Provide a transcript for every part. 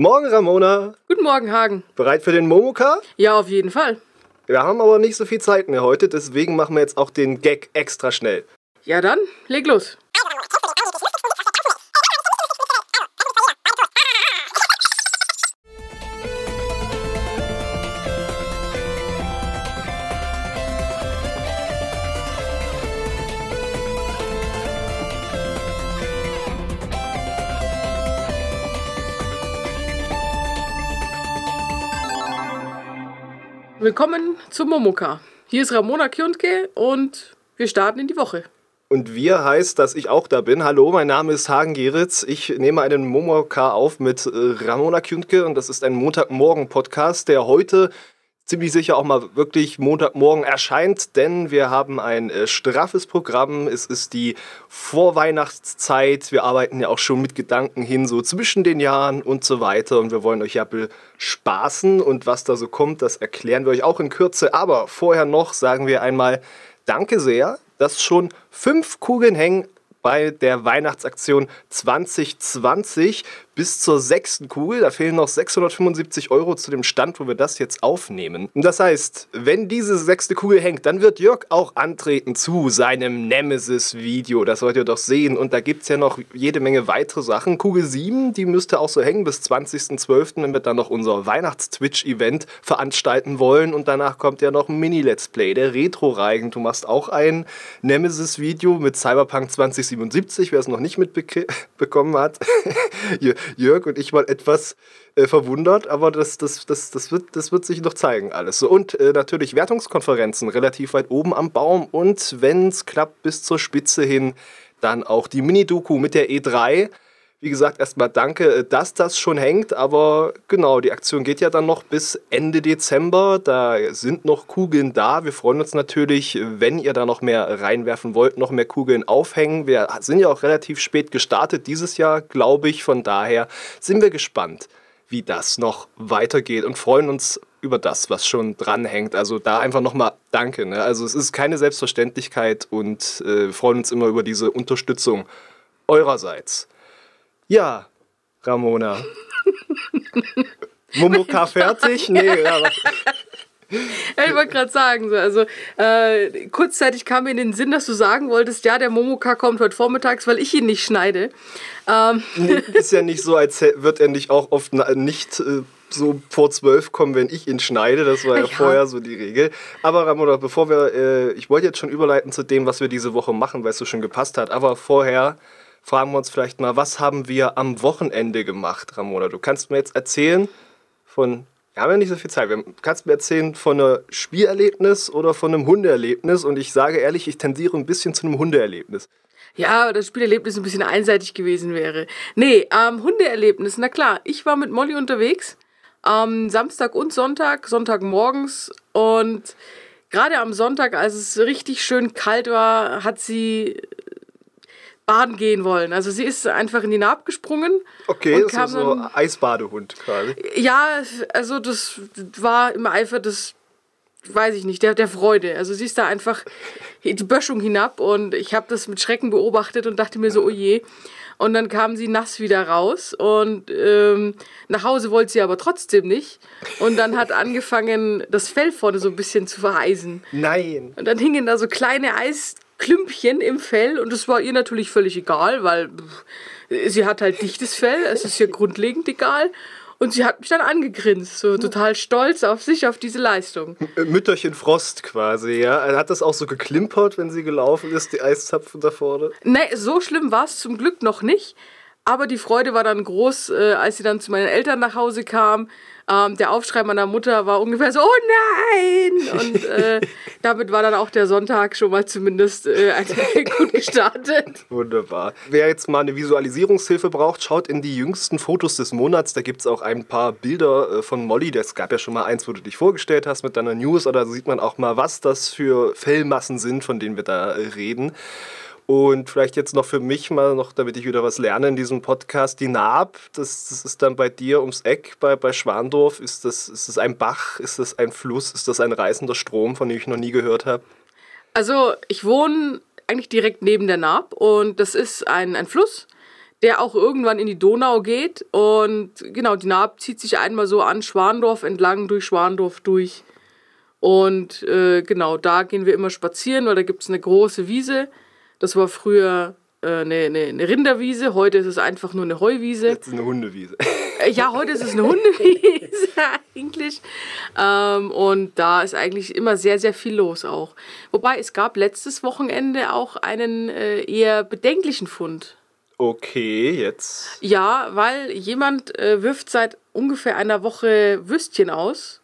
Morgen, Ramona. Guten Morgen, Hagen. Bereit für den Momoka? Ja, auf jeden Fall. Wir haben aber nicht so viel Zeit mehr heute, deswegen machen wir jetzt auch den Gag extra schnell. Ja, dann leg los. Willkommen zum Momoka. Hier ist Ramona Kjuntke und wir starten in die Woche. Und wir heißt, dass ich auch da bin. Hallo, mein Name ist Hagen Geritz. Ich nehme einen Momoka auf mit äh, Ramona Kjuntke und das ist ein Montagmorgen-Podcast, der heute ziemlich sicher auch mal wirklich Montagmorgen erscheint, denn wir haben ein äh, straffes Programm. Es ist die Vorweihnachtszeit. Wir arbeiten ja auch schon mit Gedanken hin, so zwischen den Jahren und so weiter. Und wir wollen euch ja bespaßen. Und was da so kommt, das erklären wir euch auch in Kürze. Aber vorher noch sagen wir einmal Danke sehr, dass schon fünf Kugeln hängen bei der Weihnachtsaktion 2020 bis zur sechsten Kugel. Da fehlen noch 675 Euro zu dem Stand, wo wir das jetzt aufnehmen. Und das heißt, wenn diese sechste Kugel hängt, dann wird Jörg auch antreten zu seinem Nemesis-Video. Das wollt ihr doch sehen. Und da gibt es ja noch jede Menge weitere Sachen. Kugel 7, die müsste auch so hängen bis 20.12., wenn wir dann noch unser Weihnachts-Twitch-Event veranstalten wollen. Und danach kommt ja noch ein Mini-Let's Play, der Retro-Reigen. Du machst auch ein Nemesis-Video mit Cyberpunk 2077, wer es noch nicht mitbekommen hat. Jörg und ich mal etwas äh, verwundert, aber das, das, das, das, wird, das wird sich noch zeigen alles. Und äh, natürlich Wertungskonferenzen relativ weit oben am Baum und wenn es klappt bis zur Spitze hin, dann auch die Mini-Doku mit der E3. Wie gesagt, erstmal danke, äh, dass das schon hängt, aber genau, die Aktion geht ja dann noch bis Ende Dezember. Da sind noch Kugeln da. Wir freuen uns natürlich, wenn ihr da noch mehr reinwerfen wollt, noch mehr Kugeln aufhängen. Wir sind ja auch relativ spät gestartet dieses Jahr, glaube ich. Von daher sind wir gespannt, wie das noch weitergeht und freuen uns über das, was schon dranhängt. Also da einfach nochmal Danke. Ne? Also es ist keine Selbstverständlichkeit und äh, freuen uns immer über diese Unterstützung eurerseits. Ja, Ramona. Momoka fertig? Nee, ja, ja, ich wollte gerade sagen, so, also äh, kurzzeitig kam mir in den Sinn, dass du sagen wolltest, ja, der Momoka kommt heute vormittags, weil ich ihn nicht schneide. Ähm. Nee, ist ja nicht so, als wird er nicht auch oft nicht äh, so vor zwölf kommen, wenn ich ihn schneide. Das war ja, ja, vorher so die Regel. Aber Ramona, bevor wir, äh, ich wollte jetzt schon überleiten zu dem, was wir diese Woche machen, weil es so schon gepasst hat. Aber vorher fragen wir uns vielleicht mal, was haben wir am Wochenende gemacht, Ramona? Du kannst mir jetzt erzählen von, wir haben ja nicht so viel Zeit, du kannst mir erzählen von einem Spielerlebnis oder von einem Hundeerlebnis und ich sage ehrlich, ich tendiere ein bisschen zu einem Hundeerlebnis. Ja, das Spielerlebnis ein bisschen einseitig gewesen wäre. Nee, ähm, Hundeerlebnis, na klar, ich war mit Molly unterwegs, ähm, Samstag und Sonntag, Sonntagmorgens und gerade am Sonntag, als es richtig schön kalt war, hat sie baden gehen wollen. Also sie ist einfach in die Naab gesprungen. Okay, und kam so, so Eisbadehund quasi. Ja, also das war im Eifer des, weiß ich nicht, der, der Freude. Also sie ist da einfach die Böschung hinab und ich habe das mit Schrecken beobachtet und dachte mir so, oh je. Und dann kam sie nass wieder raus und ähm, nach Hause wollte sie aber trotzdem nicht. Und dann hat angefangen, das Fell vorne so ein bisschen zu vereisen. Nein. Und dann hingen da so kleine Eis Klümpchen im Fell und das war ihr natürlich völlig egal, weil sie hat halt dichtes Fell, es ist ihr grundlegend egal. Und sie hat mich dann angegrinst, so total stolz auf sich, auf diese Leistung. Mütterchen Frost quasi, ja. Hat das auch so geklimpert, wenn sie gelaufen ist, die Eiszapfen da vorne? Nee, so schlimm war es zum Glück noch nicht. Aber die Freude war dann groß, äh, als sie dann zu meinen Eltern nach Hause kam. Ähm, der Aufschrei meiner Mutter war ungefähr so, oh nein! Und äh, damit war dann auch der Sonntag schon mal zumindest äh, gut gestartet. Wunderbar. Wer jetzt mal eine Visualisierungshilfe braucht, schaut in die jüngsten Fotos des Monats. Da gibt es auch ein paar Bilder äh, von Molly. Es gab ja schon mal eins, wo du dich vorgestellt hast mit deiner News. Oder sieht man auch mal, was das für Fellmassen sind, von denen wir da äh, reden. Und vielleicht jetzt noch für mich mal noch, damit ich wieder was lerne in diesem Podcast, die Naab, das, das ist dann bei dir ums Eck, bei, bei Schwandorf. Ist das, ist das ein Bach, ist das ein Fluss, ist das ein reißender Strom, von dem ich noch nie gehört habe? Also ich wohne eigentlich direkt neben der Naab und das ist ein, ein Fluss, der auch irgendwann in die Donau geht. Und genau, die Naab zieht sich einmal so an Schwandorf entlang, durch Schwandorf durch. Und äh, genau, da gehen wir immer spazieren, weil da gibt es eine große Wiese. Das war früher äh, eine, eine, eine Rinderwiese, heute ist es einfach nur eine Heuwiese. Jetzt ist eine Hundewiese. Äh, Ja, heute ist es eine Hundewiese eigentlich. Ähm, und da ist eigentlich immer sehr, sehr viel los auch. Wobei es gab letztes Wochenende auch einen äh, eher bedenklichen Fund. Okay, jetzt. Ja, weil jemand äh, wirft seit ungefähr einer Woche Würstchen aus.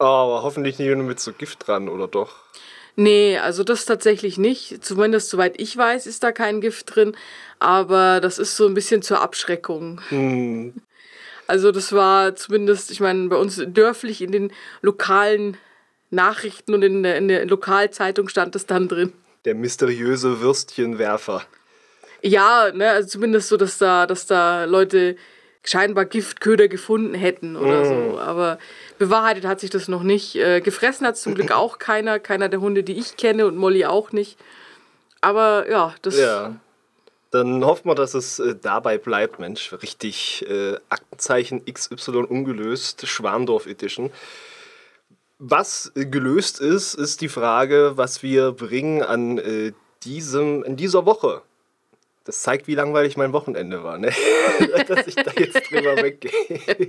Oh, aber hoffentlich nicht nur mit so Gift dran, oder doch? Nee, also das tatsächlich nicht. Zumindest soweit ich weiß, ist da kein Gift drin. Aber das ist so ein bisschen zur Abschreckung. Also das war zumindest, ich meine, bei uns dörflich in den lokalen Nachrichten und in der, in der Lokalzeitung stand das dann drin. Der mysteriöse Würstchenwerfer. Ja, ne, also zumindest so, dass da, dass da Leute scheinbar Giftköder gefunden hätten oder so. Aber bewahrheitet hat sich das noch nicht. Äh, gefressen hat es zum Glück auch keiner, keiner der Hunde, die ich kenne und Molly auch nicht. Aber ja, das. Ja. Dann hoffen wir, dass es äh, dabei bleibt, Mensch. Richtig äh, Aktenzeichen XY ungelöst, Schwarndorf Edition. Was gelöst ist, ist die Frage, was wir bringen an äh, diesem, in dieser Woche. Das zeigt, wie langweilig mein Wochenende war, ne? dass ich da jetzt drüber weggehe.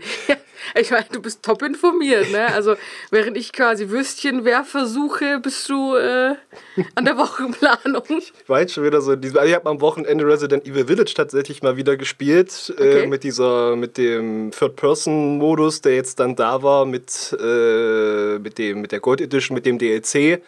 Ja, ich meine, du bist top informiert, ne? Also, während ich quasi Würstchenwerfer suche, bist du äh, an der Wochenplanung. Ich war jetzt schon wieder so. Also ich habe am Wochenende Resident Evil Village tatsächlich mal wieder gespielt. Okay. Äh, mit dieser, mit dem Third-Person-Modus, der jetzt dann da war, mit, äh, mit, dem, mit der Gold Edition, mit dem DLC.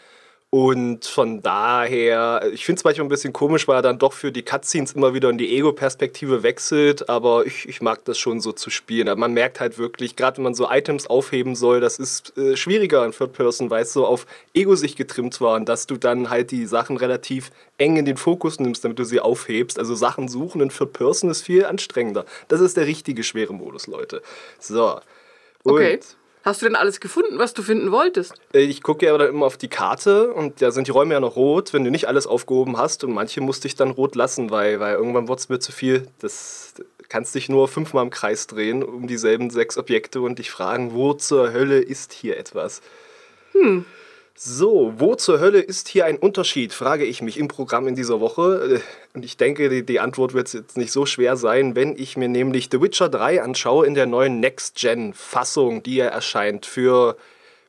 Und von daher, ich finde es manchmal ein bisschen komisch, weil er dann doch für die Cutscenes immer wieder in die Ego-Perspektive wechselt, aber ich, ich mag das schon so zu spielen. Aber man merkt halt wirklich, gerade wenn man so Items aufheben soll, das ist äh, schwieriger in Third Person, weil es so auf Ego-Sicht getrimmt war und dass du dann halt die Sachen relativ eng in den Fokus nimmst, damit du sie aufhebst. Also Sachen suchen in Third Person ist viel anstrengender. Das ist der richtige schwere Modus, Leute. So. Und Okay. Hast du denn alles gefunden, was du finden wolltest? äh, Ich gucke ja immer auf die Karte und da sind die Räume ja noch rot, wenn du nicht alles aufgehoben hast. Und manche musste ich dann rot lassen, weil, weil irgendwann wurde es mir zu viel. Das du kannst dich nur fünfmal im Kreis drehen um dieselben sechs Objekte und dich fragen, wo zur Hölle ist hier etwas? So, wo zur Hölle ist hier ein Unterschied, frage ich mich im Programm in dieser Woche. Äh, Und ich denke, die, Antwort wird jetzt nicht so schwer sein, wenn ich mir nämlich The Witcher 3 anschaue in der neuen Next-Gen-Fassung, die ja erscheint für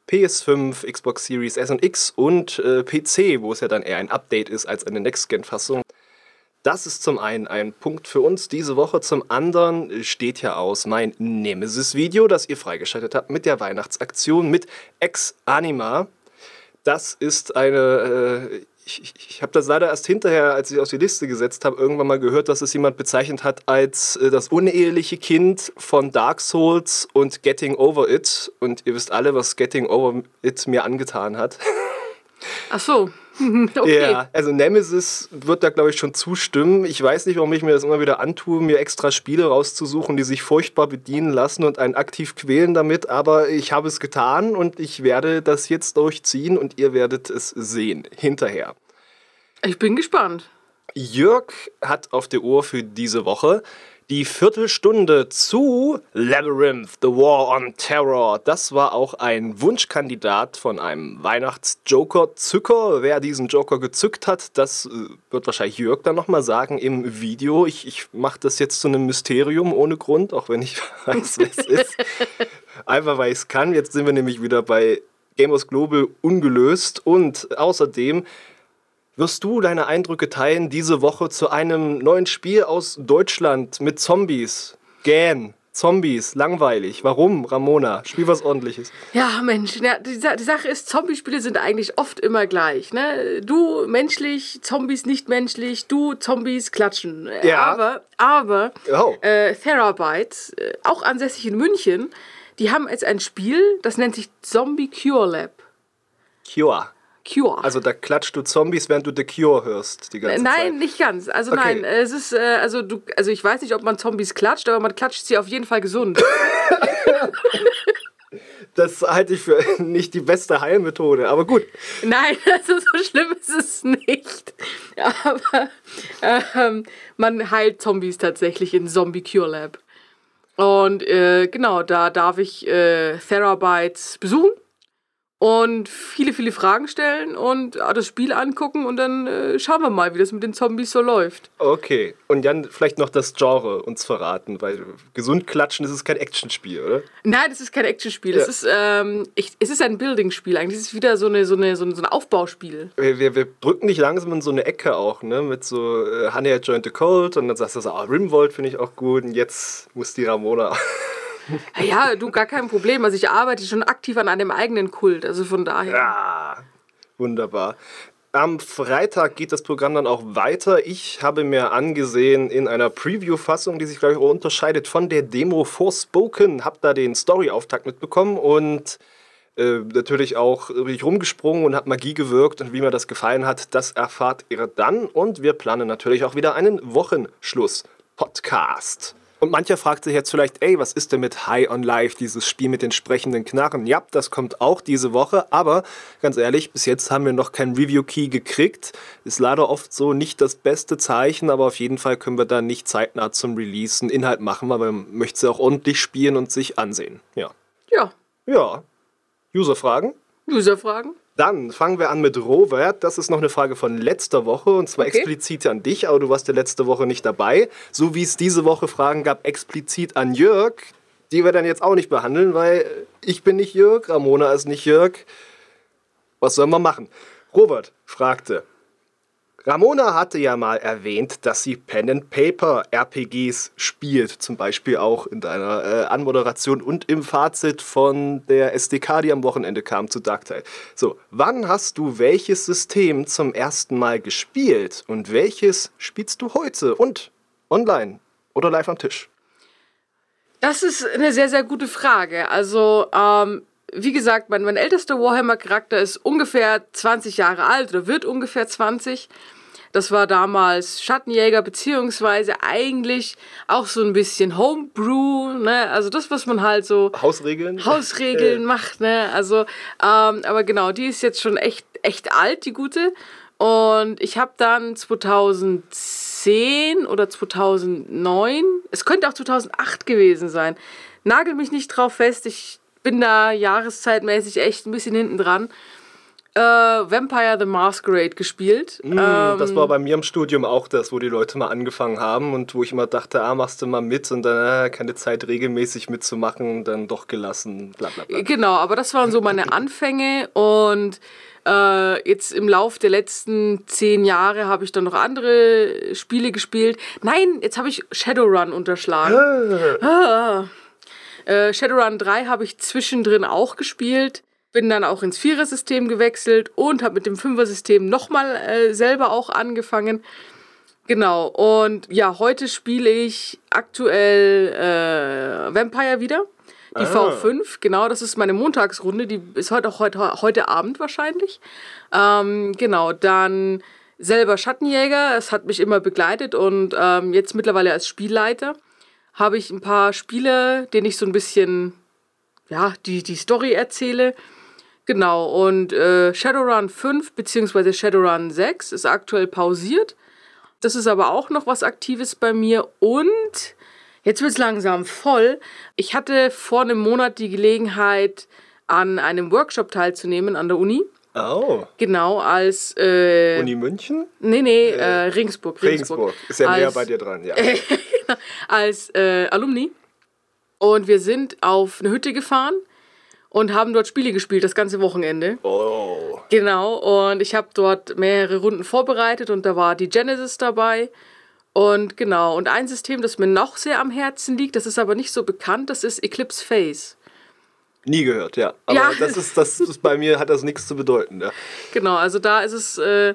PS5, Xbox Series S und X und äh, PC, wo es ja dann eher ein Update ist als eine Next-Gen-Fassung. Das ist zum einen ein Punkt für uns diese Woche. Zum anderen steht ja aus mein Nemesis-Video, das ihr freigeschaltet habt mit der Weihnachtsaktion mit Ex Anima. Das ist eine. Äh, ich ich, habe das leider erst hinterher, als ich auf die Liste gesetzt habe, irgendwann mal gehört, dass es jemand bezeichnet hat als äh, das uneheliche Kind von Dark Souls und Getting Over It. Und ihr wisst alle, was Getting Over It mir angetan hat. Ach so. okay. Ja, also Nemesis wird da, glaube ich, schon zustimmen. Ich weiß nicht, warum ich mir das immer wieder antue, mir extra Spiele rauszusuchen, die sich furchtbar bedienen lassen und einen aktiv quälen damit, aber ich habe es getan und ich werde das jetzt durchziehen und ihr werdet es sehen hinterher. Ich bin gespannt. Jörg hat auf der Uhr für diese Woche die Viertelstunde zu Labyrinth, The War on Terror. Das war auch ein Wunschkandidat von einem Weihnachts-Joker-Zücker. Wer diesen Joker gezückt hat, das äh, wird wahrscheinlich Jörg dann nochmal sagen im Video. Ich, ich mache das jetzt zu einem Mysterium ohne Grund, auch wenn ich weiß, wer es ist. Einfach weil ich es kann. Jetzt sind wir nämlich wieder bei Gamers Global ungelöst und außerdem wirst du deine Eindrücke teilen diese Woche zu einem neuen Spiel aus Deutschland mit Zombies. Gähn. Zombies, langweilig. Warum, Ramona? Spiel was ordentliches. Ja, Mensch, ja, die, die Sache ist, Zombie-Spiele sind eigentlich oft immer gleich. Ne? Du menschlich, Zombies nicht menschlich, du Zombies klatschen. Ja. Aber, aber Oh. äh, Therabyte, äh, auch ansässig in München, die haben jetzt ein Spiel, das nennt sich Zombie Cure Lab. Cure. Cure. Also da klatscht du Zombies, während du The Cure hörst die ganze Nein, Zeit. nicht ganz. Also Okay. nein, es ist, äh, also du, also ich weiß nicht, ob man Zombies klatscht, aber man klatscht sie auf jeden Fall gesund. Das halte ich für nicht die beste Heilmethode, aber gut. Nein, also so schlimm ist es nicht. Aber ähm, man heilt Zombies tatsächlich in Zombie Cure Lab. Und äh, genau, da darf ich äh, Therabytes besuchen und viele, viele Fragen stellen und äh, das Spiel angucken und dann äh, schauen wir mal, wie das mit den Zombies so läuft. Okay, und dann vielleicht noch das Genre uns verraten, weil gesund klatschen, das ist kein Actionspiel, oder? Nein, das ist kein Actionspiel. Ja. Es, ist, ähm, ich, es ist ein Building-Spiel. Eigentlich ist es wieder so, eine, so, eine, so, ein, so ein Aufbauspiel. Wir, wir, wir, drücken dich langsam in so eine Ecke auch, ne? Mit so äh, Honey I Joined the Cold und dann sagst du so, ah, Rimworld finde ich auch gut und jetzt muss die Ramona. Ja, du, gar kein Problem. Also ich arbeite schon aktiv an einem eigenen Kult, also von daher. Ja, wunderbar. Am Freitag geht das Programm dann auch weiter. Ich habe mir angesehen in einer Preview-Fassung, die sich, glaube ich, auch unterscheidet von der Demo Forspoken. Habe da den Story-Auftakt mitbekommen und äh, natürlich auch richtig rumgesprungen und hat Magie gewirkt. Und wie mir das gefallen hat, das erfahrt ihr dann. Und wir planen natürlich auch wieder einen Wochenschluss-Podcast. Und mancher fragt sich jetzt vielleicht, ey, was ist denn mit High on Life, dieses Spiel mit den sprechenden Knarren? Ja, das kommt auch diese Woche, aber ganz ehrlich, bis jetzt haben wir noch keinen Review-Key gekriegt. Ist leider oft so nicht das beste Zeichen, aber auf jeden Fall können wir da nicht zeitnah zum Release einen Inhalt machen, aber man möchte sie auch ordentlich spielen und sich ansehen. Ja. Ja. Ja. User-Fragen? User-Fragen? Dann fangen wir an mit Robert. Das ist noch eine Frage von letzter Woche und zwar okay. explizit an dich, aber du warst ja letzte Woche nicht dabei. So wie es diese Woche Fragen gab, explizit an Jörg, die wir dann jetzt auch nicht behandeln, weil ich bin nicht Jörg, Ramona ist nicht Jörg. Was sollen wir machen? Robert fragte, Ramona hatte ja mal erwähnt, dass sie Pen and Paper RPGs spielt, zum Beispiel auch in deiner äh, Anmoderation und im Fazit von der SDK, die am Wochenende kam zu Darktide. So, wann hast du welches System zum ersten Mal gespielt und welches spielst du heute und online oder live am Tisch? Das ist eine sehr, sehr gute Frage. Also, ähm, wie gesagt, mein, mein ältester Warhammer-Charakter ist ungefähr 20 Jahre alt oder wird ungefähr 20. Das war damals Schattenjäger, beziehungsweise eigentlich auch so ein bisschen Homebrew, ne? Also das, was man halt so. Hausregeln? Hausregeln macht, ne? Also, ähm, aber genau, die ist jetzt schon echt, echt alt, die gute. Und ich habe dann 2010 oder 2009, es könnte auch 2008 gewesen sein, nagel mich nicht drauf fest, ich bin da jahreszeitmäßig echt ein bisschen hinten dran äh, Vampire the Masquerade gespielt. Mm, ähm, das war bei mir im Studium auch das, wo die Leute mal angefangen haben und wo ich immer dachte, ah, machst du mal mit und dann äh, keine Zeit regelmäßig mitzumachen, dann doch gelassen, bla bla bla. Genau, aber das waren so meine Anfänge und äh, jetzt im Lauf der letzten zehn Jahre habe ich dann noch andere Spiele gespielt. Nein, jetzt habe ich Shadowrun unterschlagen. ah. Äh, Shadowrun 3 habe ich zwischendrin auch gespielt bin dann auch ins Vierer-System gewechselt und habe mit dem Fünfer-System nochmal äh, selber auch angefangen. Genau, und ja, heute spiele ich aktuell äh, Vampire wieder. Die ah. V5, genau, das ist meine Montagsrunde, die ist heute auch heute, heute Abend wahrscheinlich. Ähm, genau, dann selber Schattenjäger, es hat mich immer begleitet und ähm, jetzt mittlerweile als Spielleiter habe ich ein paar Spiele, denen ich so ein bisschen, ja, die, die Story erzähle. Genau, und äh, Shadowrun 5 bzw. Shadowrun 6 ist aktuell pausiert. Das ist aber auch noch was Aktives bei mir. Und jetzt wird es langsam voll. Ich hatte vor einem Monat die Gelegenheit, an einem Workshop teilzunehmen an der Uni. Oh. Genau, als. Äh, Uni München? Nee, nee, äh, äh Regensburg, Regensburg. Regensburg. Ist ja als, näher bei dir dran, ja. als äh, Alumni. Und wir sind auf eine Hütte gefahren und haben dort Spiele gespielt, das ganze Wochenende. Oh. Genau, und ich habe dort mehrere Runden vorbereitet und da war die Genesis dabei. Und genau, und ein System, das mir noch sehr am Herzen liegt, das ist aber nicht so bekannt, das ist Eclipse Phase. Nie gehört, ja. Aber ja. das ist, das ist bei mir hat das nichts zu bedeuten, ja. Genau, also da ist es, äh,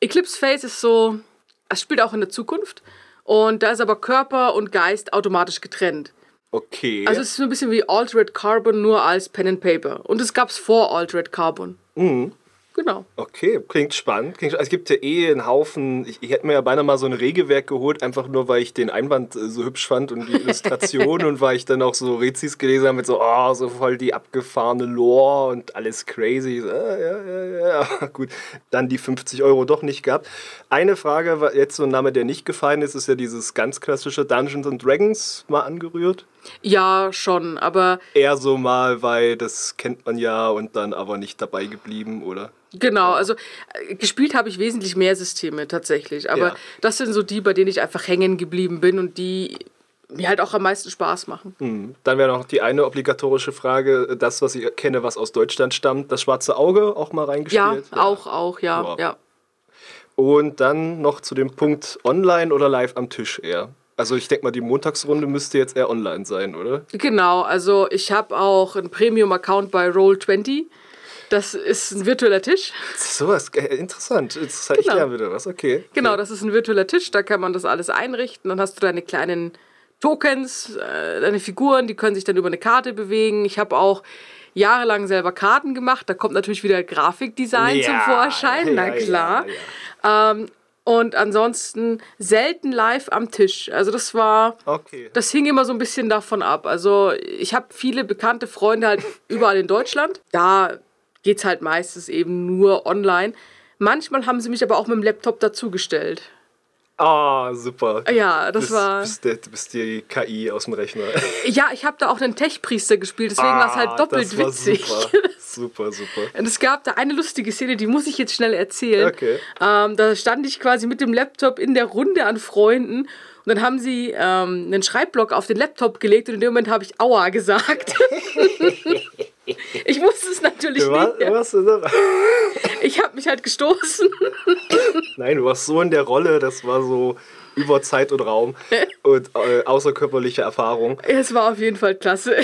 Eclipse Phase ist so, es spielt auch in der Zukunft. Und da ist aber Körper und Geist automatisch getrennt. Okay. Also es ist so ein bisschen wie Altered Carbon, nur als Pen and Paper. Und es gab es vor Altered Carbon. Mhm. Genau. Okay, klingt spannend. Klingt, es gibt ja eh einen Haufen. Ich, ich hätte mir ja beinahe mal so ein Regelwerk geholt, einfach nur, weil ich den Einband äh, so hübsch fand und die Illustration und weil ich dann auch so Rezis gelesen habe mit so, oh, so voll die abgefahrene Lore und alles crazy. So, ah, ja, ja, ja, ja. Gut, dann die 50 Euro doch nicht gehabt. Eine Frage, war jetzt so ein Name, der nicht gefallen ist, ist ja dieses ganz klassische Dungeons and Dragons mal angerührt. Ja, schon, aber Eher so mal, weil das kennt man ja und dann aber nicht dabei geblieben, oder? genau, also äh, gespielt habe ich wesentlich mehr Systeme tatsächlich. Aber Ja. das sind so die, bei denen ich einfach hängen geblieben bin und die mir halt auch am meisten Spaß machen. Hm. Dann wäre noch die eine obligatorische Frage, das, was ich kenne, was aus Deutschland stammt, das schwarze Auge auch mal Ja, reingespielt. auch, auch, ja, Ja. ja. Und dann noch zu dem Punkt online oder live am Tisch eher. Also ich denke mal, die Montagsrunde müsste jetzt eher online sein, oder? Genau, also ich habe auch einen Premium-Account bei Roll20. Das ist ein virtueller Tisch. Sowas, äh, interessant. Jetzt ich Genau. lerne wieder was, okay. Genau, das ist ein virtueller Tisch, da kann man das alles einrichten. Dann hast du deine kleinen Tokens, äh, deine Figuren, die können sich dann über eine Karte bewegen. Ich habe auch jahrelang selber Karten gemacht. Da kommt natürlich wieder Grafikdesign zum Vorschein, na ja, klar. Ja, Ähm, und ansonsten selten live am Tisch. Also das war. Okay. das hing immer so ein bisschen davon ab. Also ich habe viele bekannte Freunde halt überall in Deutschland. Da geht's halt meistens eben nur online. Manchmal haben sie mich aber auch mit dem Laptop dazugestellt. Ah, super. Ja, das Du war. bist, der, du bist die KI aus dem Rechner. Ja, ich habe da auch einen Tech-Priester gespielt, deswegen war es halt doppelt Ah, war witzig. Super, super, super. Und es gab da eine lustige Szene, die muss ich jetzt schnell erzählen. Okay. Ähm, da stand ich quasi mit dem Laptop in der Runde an Freunden und dann haben sie ähm, einen Schreibblock auf den Laptop gelegt und in dem Moment habe ich Aua gesagt. ich wusste es natürlich Du warst, nicht. du warst, so- Ich habe mich halt gestoßen. nein, du warst so in der Rolle, das war so über Zeit und Raum und äh, außerkörperliche Erfahrung. Es war auf jeden Fall klasse.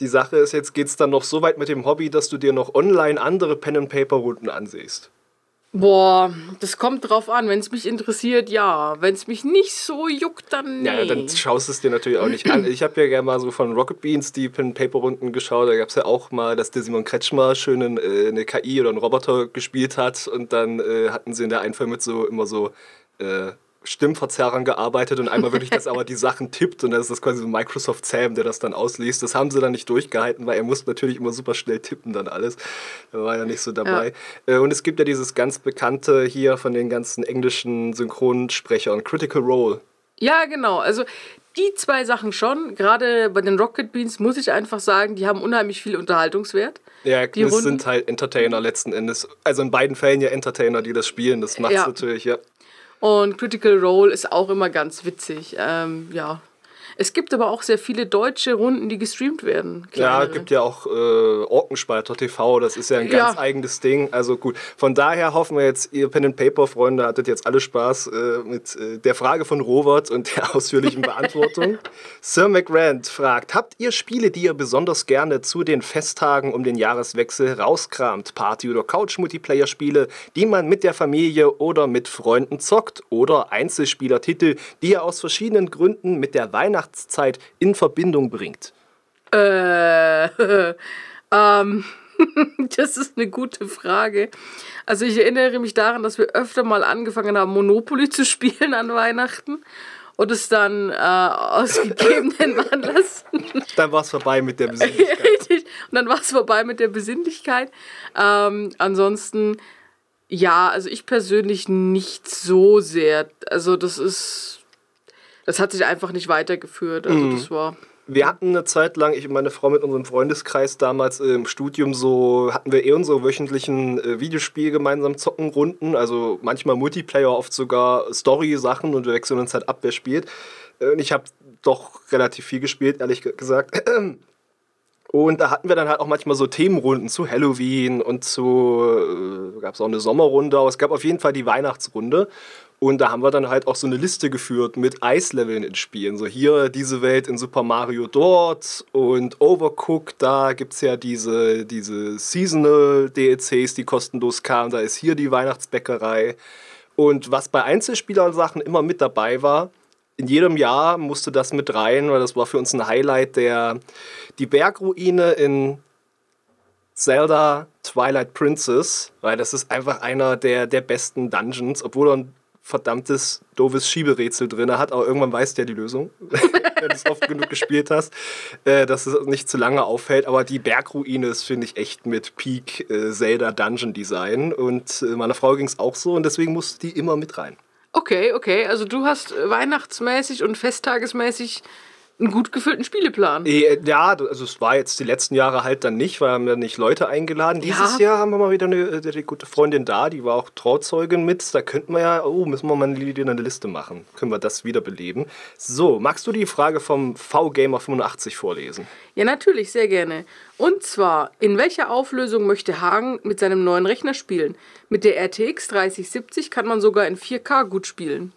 Die Sache ist, jetzt geht es dann noch so weit mit dem Hobby, dass du dir noch online andere Pen-and-Paper-Runden ansiehst. Boah, das kommt drauf an. Wenn es mich interessiert, ja. Wenn es mich nicht so juckt, dann nee. Ja, dann schaust du es dir natürlich auch nicht an. Ich habe ja gerne mal so von Rocket Beans die Pen-Paper-Runden geschaut. Da gab es ja auch mal, dass der Simon Kretschmer schön in, äh, eine KI oder einen Roboter gespielt hat. Und dann äh, hatten sie in der Einführung mit so immer so äh, Stimmverzerrern gearbeitet und einmal wirklich, dass aber die Sachen tippt und dann ist das quasi so Microsoft Sam, der das dann ausliest. Das haben sie dann nicht durchgehalten, weil er musste natürlich immer super schnell tippen dann alles. Er war ja nicht so dabei. Äh, Und es gibt ja dieses ganz bekannte hier von den ganzen englischen Synchronsprechern, Critical Role. Ja, genau. Also die zwei Sachen schon. Gerade bei den Rocket Beans muss ich einfach sagen, die haben unheimlich viel Unterhaltungswert. Ja, Die es Runden- sind halt Entertainer letzten Endes. Also in beiden Fällen ja Entertainer, die das spielen. Das macht's Ja. natürlich, ja. Und Critical Role ist auch immer ganz witzig. Ähm, ja. Es gibt aber auch sehr viele deutsche Runden, die gestreamt werden. Ja, kleinere. gibt ja auch äh, Orkenspalter TV, das ist ja ein ganz Ja. eigenes Ding. Also gut, von daher hoffen wir jetzt, ihr Pen and Paper Freunde hattet jetzt alle Spaß äh, mit äh, der Frage von Robert und der ausführlichen Beantwortung. Sir McRand fragt, habt ihr Spiele, die ihr besonders gerne zu den Festtagen um den Jahreswechsel rauskramt? Party- oder Couch-Multiplayer-Spiele, die man mit der Familie oder mit Freunden zockt? Oder Einzelspielertitel, die ihr aus verschiedenen Gründen mit der Weihnachtszeit in Verbindung bringt? Äh, ähm, das ist eine gute Frage. Also ich erinnere mich daran, dass wir öfter mal angefangen haben, Monopoly zu spielen an Weihnachten und es dann äh, aus gegebenen Anlass Dann war es vorbei mit der Besinnlichkeit. Richtig. Und dann war es vorbei mit der Besinnlichkeit. Ähm, ansonsten, ja, also ich persönlich nicht so sehr. Also das ist, das hat sich einfach nicht weitergeführt. Also das war. Wir hatten eine Zeit lang, ich und meine Frau mit unserem Freundeskreis damals im Studium so, hatten wir eh unsere wöchentlichen äh, Videospiel gemeinsam zocken Runden, also manchmal Multiplayer, oft sogar Story-Sachen und wir wechseln uns halt ab, wer spielt. Äh, Und ich habe doch relativ viel gespielt, ehrlich ge- gesagt. Und da hatten wir dann halt auch manchmal so Themenrunden zu Halloween und zu, äh, gab es auch eine Sommerrunde, aber es gab auf jeden Fall die Weihnachtsrunde. Und da haben wir dann halt auch so eine Liste geführt mit Eisleveln in Spielen. So hier diese Welt in Super Mario dort und Overcooked, da gibt es ja diese, diese Seasonal DLCs, die kostenlos kamen. Da ist hier die Weihnachtsbäckerei. Und was bei Einzelspielersachen immer mit dabei war, in jedem Jahr musste das mit rein, weil das war für uns ein Highlight, der, die Bergruine in Zelda Twilight Princess, weil das ist einfach einer der, der besten Dungeons, obwohl er ein verdammtes doofes Schieberätsel drin hat, aber irgendwann weißt du ja die Lösung, wenn du es oft genug gespielt hast, äh, dass es nicht zu lange auffällt. Aber die Bergruine ist, finde ich, echt mit Peak äh, Zelda Dungeon Design. Und äh, meiner Frau ging es auch so und deswegen musste die immer mit rein. Okay, okay. Also du hast weihnachtsmäßig und festtagesmäßig einen gut gefüllten Spieleplan. Äh, Ja, also es war jetzt die letzten Jahre halt dann nicht, weil wir haben ja nicht Leute eingeladen. Dieses Ja. Jahr haben wir mal wieder eine, eine, eine gute Freundin da, die war auch Trauzeugin mit. Da könnten wir ja, oh, müssen wir mal eine, eine Liste machen. Können wir das wiederbeleben. So, magst du die Frage vom VGamer85 vorlesen? Ja, natürlich, sehr gerne. Und zwar, in welcher Auflösung möchte Hagen mit seinem neuen Rechner spielen? Mit der RTX 3070 kann man sogar in 4K gut spielen.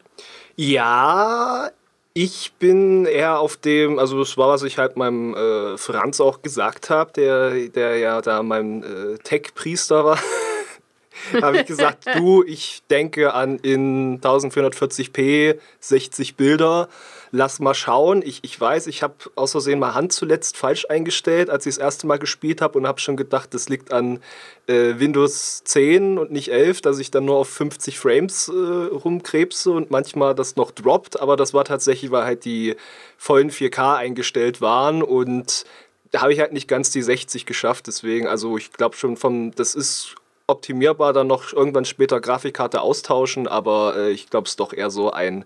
Ja, ich bin eher auf dem, also das war, was ich halt meinem äh, Franz auch gesagt habe, der, der ja da mein äh, Tech-Priester war. habe ich gesagt, du, ich denke an in 1440p 60 Bilder, lass mal schauen. Ich, ich weiß, ich habe aus Versehen mal Hand zuletzt falsch eingestellt, als ich das erste Mal gespielt habe und habe schon gedacht, das liegt an äh, Windows 10 und nicht 11, dass ich dann nur auf 50 Frames äh, rumkrebse und manchmal das noch droppt, aber das war tatsächlich, weil halt die vollen 4K eingestellt waren und da habe ich halt nicht ganz die 60 geschafft, deswegen, also ich glaube schon vom, das ist optimierbar, dann noch irgendwann später Grafikkarte austauschen, aber äh, ich glaube es doch eher so ein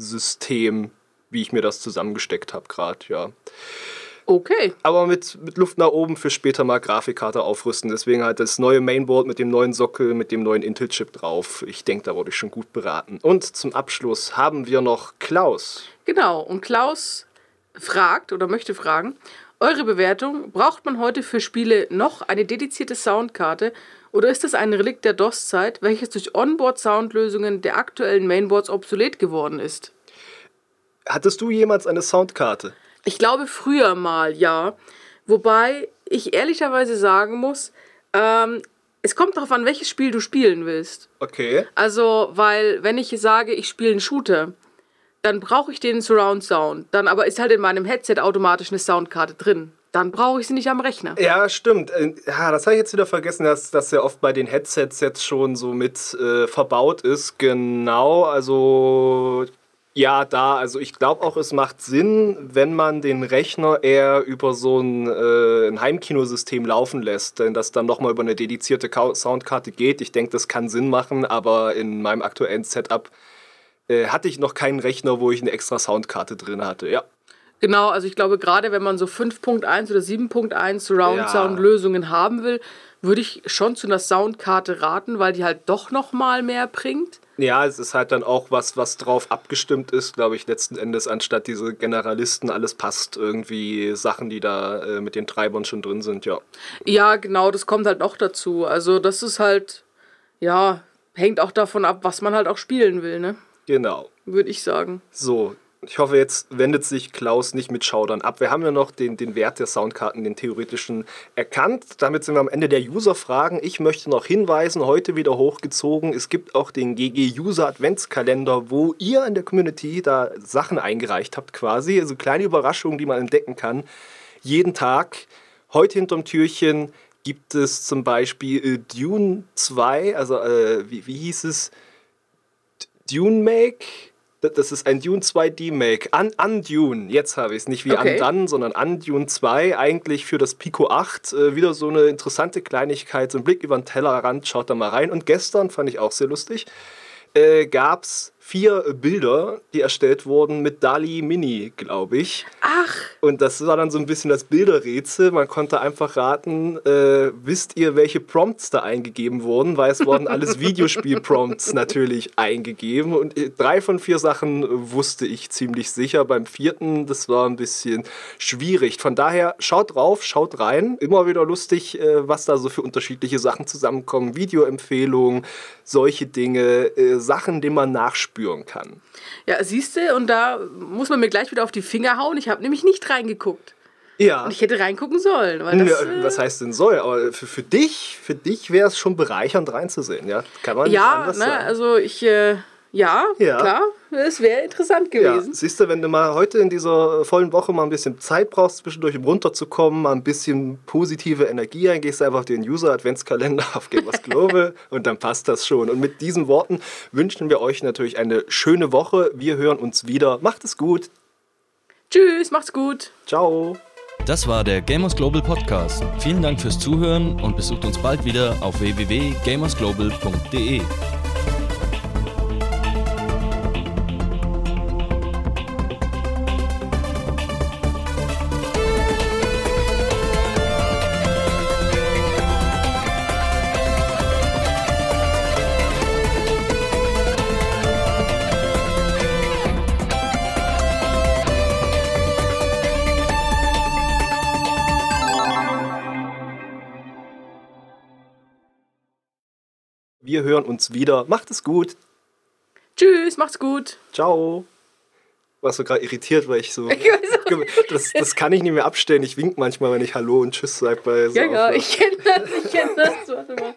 2K-System, wie ich mir das zusammengesteckt habe gerade, ja. Okay. Aber mit, mit Luft nach oben für später mal Grafikkarte aufrüsten. Deswegen halt das neue Mainboard mit dem neuen Sockel, mit dem neuen Intel-Chip drauf. Ich denke, da wurde ich schon gut beraten. Und zum Abschluss haben wir noch Klaus. Genau. Und Klaus fragt oder möchte fragen, eure Bewertung, braucht man heute für Spiele noch eine dedizierte Soundkarte oder ist das ein Relikt der DOS-Zeit, welches durch Onboard-Soundlösungen der aktuellen Mainboards obsolet geworden ist? Hattest du jemals eine Soundkarte? Ich glaube früher mal, ja. Wobei ich ehrlicherweise sagen muss, ähm, es kommt darauf an, welches Spiel du spielen willst. Okay. Also, weil wenn ich sage, ich spiele einen Shooter, dann brauche ich den Surround Sound. Dann aber ist halt in meinem Headset automatisch eine Soundkarte drin. Dann brauche ich sie nicht am Rechner. Ja, stimmt. Äh, Ja, das habe ich jetzt wieder vergessen, dass das ja oft bei den Headsets jetzt schon so mit äh, verbaut ist. Genau, also ja, da, also ich glaube auch, es macht Sinn, wenn man den Rechner eher über so ein, äh, ein Heimkinosystem laufen lässt, denn das dann nochmal über eine dedizierte Ka Soundkarte geht. Ich denke, das kann Sinn machen, aber in meinem aktuellen Setup äh, hatte ich noch keinen Rechner, wo ich eine extra Soundkarte drin hatte. Ja. Genau, also ich glaube, gerade wenn man so 5.1 oder 7.1 Surround. Sound Lösungen haben will, würde ich schon zu einer Soundkarte raten, weil die halt doch noch mal mehr bringt. Ja, es ist halt dann auch was, was drauf abgestimmt ist, glaube ich, letzten Endes, anstatt diese Generalisten, alles passt, irgendwie Sachen, die da äh, mit den Treibern schon drin sind, ja. Ja, genau, das kommt halt noch dazu. Also das ist halt, ja, hängt auch davon ab, was man halt auch spielen will, ne? Genau. Würde ich sagen. So, ich hoffe, jetzt wendet sich Klaus nicht mit Schaudern ab. Wir haben ja noch den, den Wert der Soundkarten, den theoretischen, erkannt. Damit sind wir am Ende der User-Fragen. Ich möchte noch hinweisen, heute wieder hochgezogen, es gibt auch den GG User Adventskalender, wo ihr in der Community da Sachen eingereicht habt quasi. Also kleine Überraschungen, die man entdecken kann. Jeden Tag. Heute hinterm Türchen gibt es zum Beispiel äh, Dune 2, also äh, wie, wie hieß es? Dune Make. Das- ist ein Dune 2D Make. An, an Dune. Jetzt habe ich es. Nicht wie Okay. an Done, sondern an Dune 2. Eigentlich für das Pico 8. Äh, wieder so eine interessante Kleinigkeit. So ein Blick über den Tellerrand. Schaut da mal rein. Und gestern fand ich auch sehr lustig. Äh, Gab es vier äh, Bilder, die erstellt wurden mit Dali Mini, glaube ich. Ach, Und das war dann so ein bisschen das Bilderrätsel. Man konnte einfach raten, äh, wisst ihr, welche Prompts da eingegeben wurden? Weil es wurden alles Videospiel-Prompts natürlich eingegeben. Und äh, drei von vier Sachen wusste ich ziemlich sicher. Beim vierten, das war ein bisschen schwierig. Von daher, schaut drauf, schaut rein. Immer wieder lustig, äh, was da so für unterschiedliche Sachen zusammenkommen. Videoempfehlungen, solche Dinge, äh, Sachen, die man nachspüren kann. ja, siehst du, und da muss man mir gleich wieder auf die Finger hauen. Ich habe nämlich nicht reingeguckt. Ja. Und ich hätte reingucken sollen. Weil das, Ja, äh, was heißt denn soll? Aber für, für dich, für dich wäre es schon bereichernd reinzusehen, ja? Kann man nicht ja, anders ne, sagen. also ich, äh, Ja, Ja. klar. Es wäre interessant Ja, gewesen. siehst du, wenn du mal heute in dieser vollen Woche mal ein bisschen Zeit brauchst, zwischendurch um runterzukommen, mal ein bisschen positive Energie ein, gehst du einfach auf den User-Adventskalender auf Gamers Global und dann passt das schon. Und mit diesen Worten wünschen wir euch natürlich eine schöne Woche. Wir hören uns wieder. Macht es gut. Tschüss, macht's gut. Ciao. Das war der Gamers Global Podcast. Vielen Dank fürs Zuhören und besucht uns bald wieder auf www.gamersglobal.de. hören uns wieder. Macht es gut. Tschüss, macht's gut. Ciao. Warst du gerade irritiert, weil ich so. Ich weiß auch Das, das kann ich nicht mehr abstellen. Ich wink manchmal, wenn ich Hallo und Tschüss sage bei so Ja, ja, ich kenne das, ich kenne das. Warte mal.